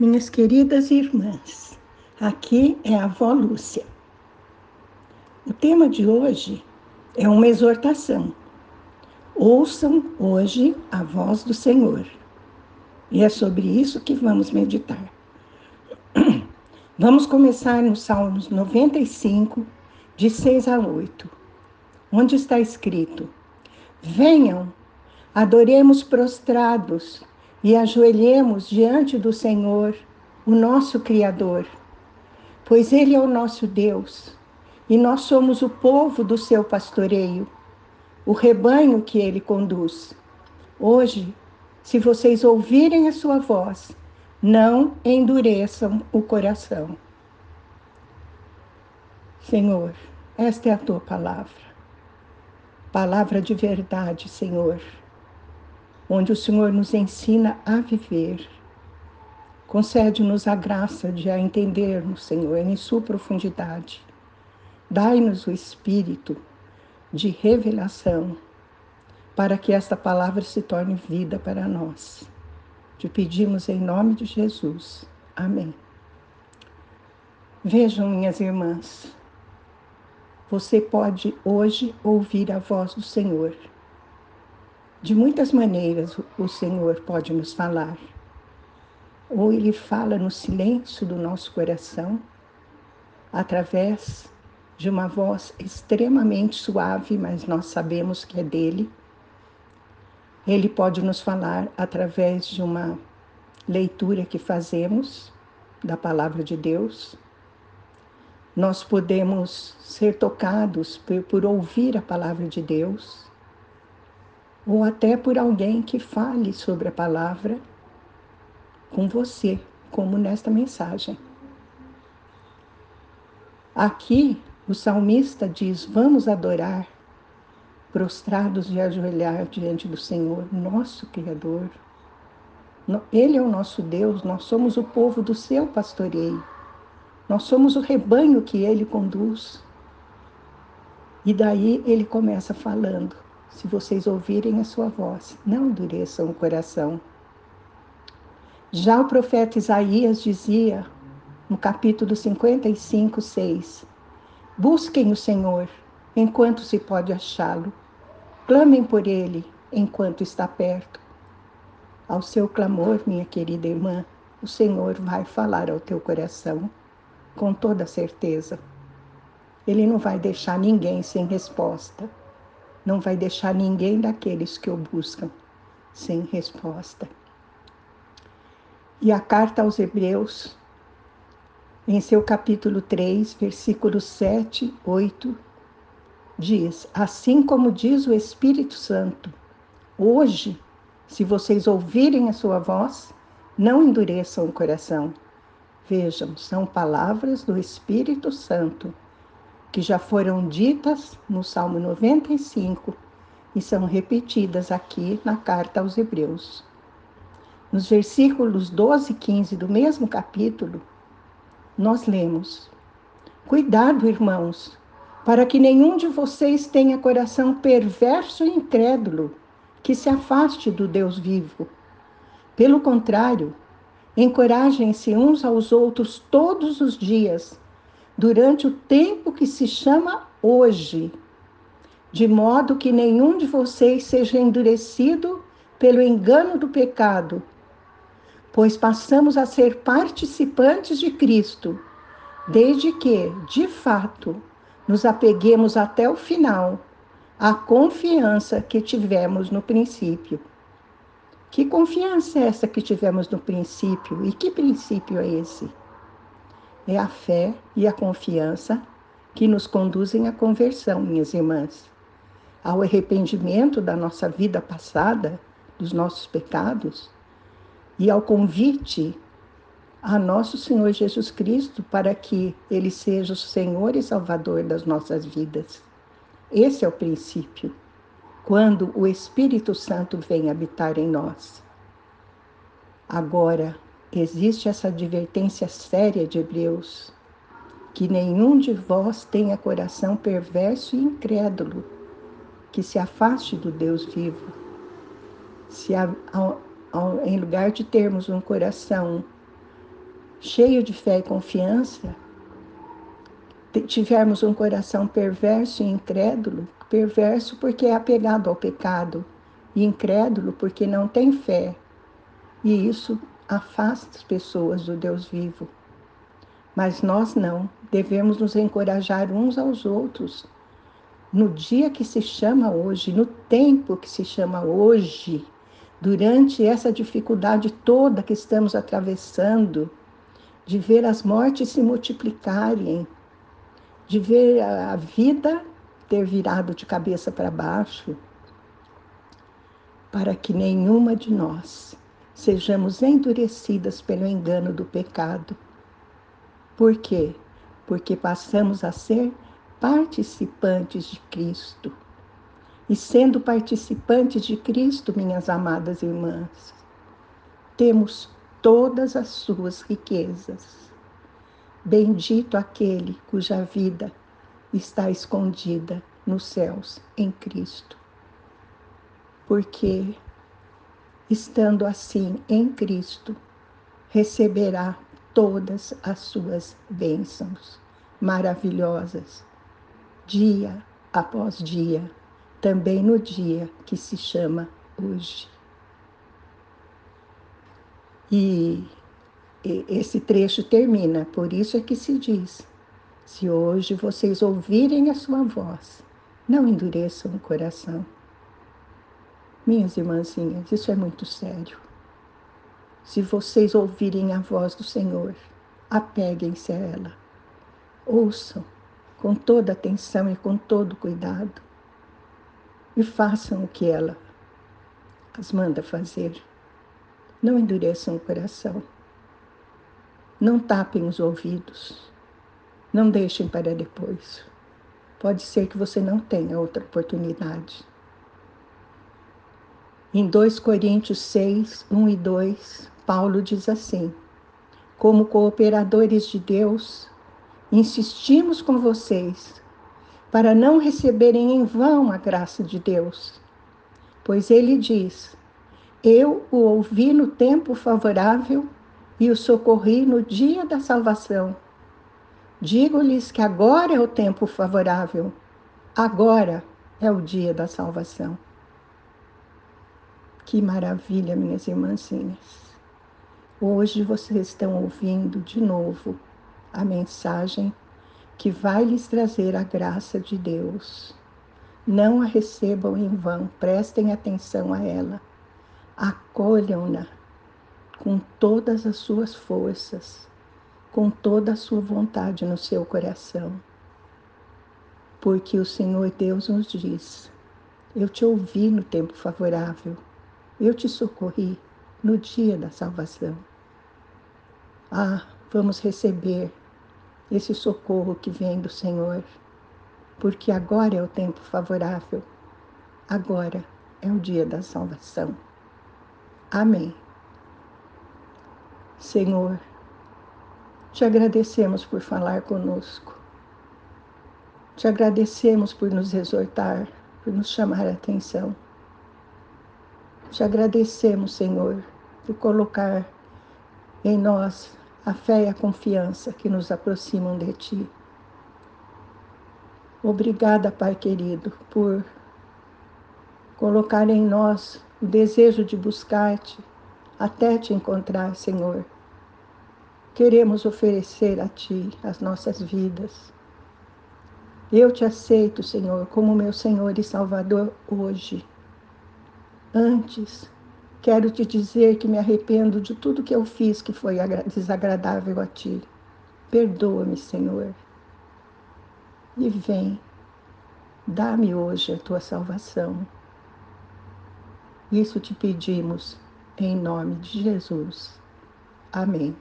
Minhas queridas irmãs, aqui é a avó Lúcia. O tema de hoje é uma exortação. Ouçam hoje a voz do Senhor. E é sobre isso que vamos meditar. Vamos começar no Salmos 95, de 6 a 8, onde está escrito: Venham, adoremos prostrados e ajoelhemos diante do Senhor, o nosso Criador, pois Ele é o nosso Deus e nós somos o povo do seu pastoreio, o rebanho que Ele conduz. Hoje, se vocês ouvirem a sua voz, não endureçam o coração. Senhor, esta é a tua palavra, palavra de verdade, Senhor onde o Senhor nos ensina a viver. Concede-nos a graça de a entendermos, Senhor, em sua profundidade. Dai-nos o espírito de revelação para que esta palavra se torne vida para nós. Te pedimos em nome de Jesus. Amém. Vejam, minhas irmãs, você pode hoje ouvir a voz do Senhor de muitas maneiras o Senhor pode nos falar. Ou Ele fala no silêncio do nosso coração, através de uma voz extremamente suave, mas nós sabemos que é dele. Ele pode nos falar através de uma leitura que fazemos da palavra de Deus. Nós podemos ser tocados por, por ouvir a palavra de Deus ou até por alguém que fale sobre a palavra com você, como nesta mensagem. Aqui o salmista diz: Vamos adorar, prostrados e ajoelhar diante do Senhor, nosso Criador. Ele é o nosso Deus, nós somos o povo do seu pastoreio, nós somos o rebanho que ele conduz. E daí ele começa falando: se vocês ouvirem a sua voz, não endureçam o coração. Já o profeta Isaías dizia, no capítulo 55, 6, Busquem o Senhor enquanto se pode achá-lo, clamem por ele enquanto está perto. Ao seu clamor, minha querida irmã, o Senhor vai falar ao teu coração, com toda certeza. Ele não vai deixar ninguém sem resposta não vai deixar ninguém daqueles que o buscam sem resposta. E a carta aos Hebreus, em seu capítulo 3, versículos 7, 8, diz: Assim como diz o Espírito Santo, hoje, se vocês ouvirem a sua voz, não endureçam o coração. Vejam, são palavras do Espírito Santo que já foram ditas no Salmo 95 e são repetidas aqui na carta aos Hebreus. Nos versículos 12 e 15 do mesmo capítulo, nós lemos: Cuidado, irmãos, para que nenhum de vocês tenha coração perverso e incrédulo, que se afaste do Deus vivo. Pelo contrário, encorajem-se uns aos outros todos os dias durante o tempo que se chama hoje, de modo que nenhum de vocês seja endurecido pelo engano do pecado, pois passamos a ser participantes de Cristo, desde que, de fato, nos apeguemos até o final à confiança que tivemos no princípio. Que confiança é essa que tivemos no princípio? E que princípio é esse? É a fé e a confiança que nos conduzem à conversão, minhas irmãs, ao arrependimento da nossa vida passada, dos nossos pecados, e ao convite a nosso Senhor Jesus Cristo para que Ele seja o Senhor e Salvador das nossas vidas. Esse é o princípio, quando o Espírito Santo vem habitar em nós. Agora, existe essa advertência séria de Hebreus, que nenhum de vós tenha coração perverso e incrédulo, que se afaste do Deus vivo. Se em lugar de termos um coração cheio de fé e confiança, tivermos um coração perverso e incrédulo, perverso porque é apegado ao pecado, e incrédulo porque não tem fé. E isso afasta as pessoas do Deus vivo. Mas nós não, devemos nos encorajar uns aos outros. No dia que se chama hoje, no tempo que se chama hoje, durante essa dificuldade toda que estamos atravessando, de ver as mortes se multiplicarem, de ver a vida ter virado de cabeça para baixo, para que nenhuma de nós sejamos endurecidas pelo engano do pecado. Por quê? Porque passamos a ser participantes de Cristo. E sendo participantes de Cristo, minhas amadas irmãs, temos todas as suas riquezas. Bendito aquele cuja vida está escondida nos céus em Cristo. Porque, estando assim em Cristo, receberá todas as suas bênçãos maravilhosas, dia após dia também no dia que se chama hoje. E esse trecho termina, por isso é que se diz: se hoje vocês ouvirem a sua voz, não endureçam o coração. Minhas irmãzinhas, isso é muito sério. Se vocês ouvirem a voz do Senhor, apeguem-se a ela. Ouçam com toda atenção e com todo cuidado e façam o que ela as manda fazer. Não endureçam o coração. Não tapem os ouvidos. Não deixem para depois. Pode ser que você não tenha outra oportunidade. Em 2 Coríntios 6, 1 e 2, Paulo diz assim: Como cooperadores de Deus, insistimos com vocês para não receberem em vão a graça de Deus. Pois ele diz: Eu o ouvi no tempo favorável e o socorri no dia da salvação. Digo-lhes que agora é o tempo favorável, agora é o dia da salvação. Que maravilha, minhas irmãzinhas. Hoje vocês estão ouvindo de novo a mensagem que vai lhes trazer a graça de Deus. Não a recebam em vão, prestem atenção a ela. Acolham-na com todas as suas forças, com toda a sua vontade no seu coração. Porque o Senhor Deus nos diz: Eu te ouvi no tempo favorável, eu te socorri no dia da salvação. Ah, vamos receber esse socorro que vem do Senhor, porque agora é o tempo favorável, agora é o dia da salvação. Amém. Senhor, te agradecemos por falar conosco. Te agradecemos por nos exortar, por nos chamar a atenção. Te agradecemos, Senhor, por colocar em nós a fé e a confiança que nos aproximam de Ti. Obrigada, Pai querido, por colocar em nós o desejo de buscar-te até te encontrar, Senhor. Queremos oferecer a Ti as nossas vidas. Eu te aceito, Senhor, como meu Senhor e Salvador hoje. Antes Quero te dizer que me arrependo de tudo que eu fiz que foi desagradável a ti. Perdoa-me, Senhor. E vem, dá-me hoje a tua salvação. Isso te pedimos em nome de Jesus. Amém.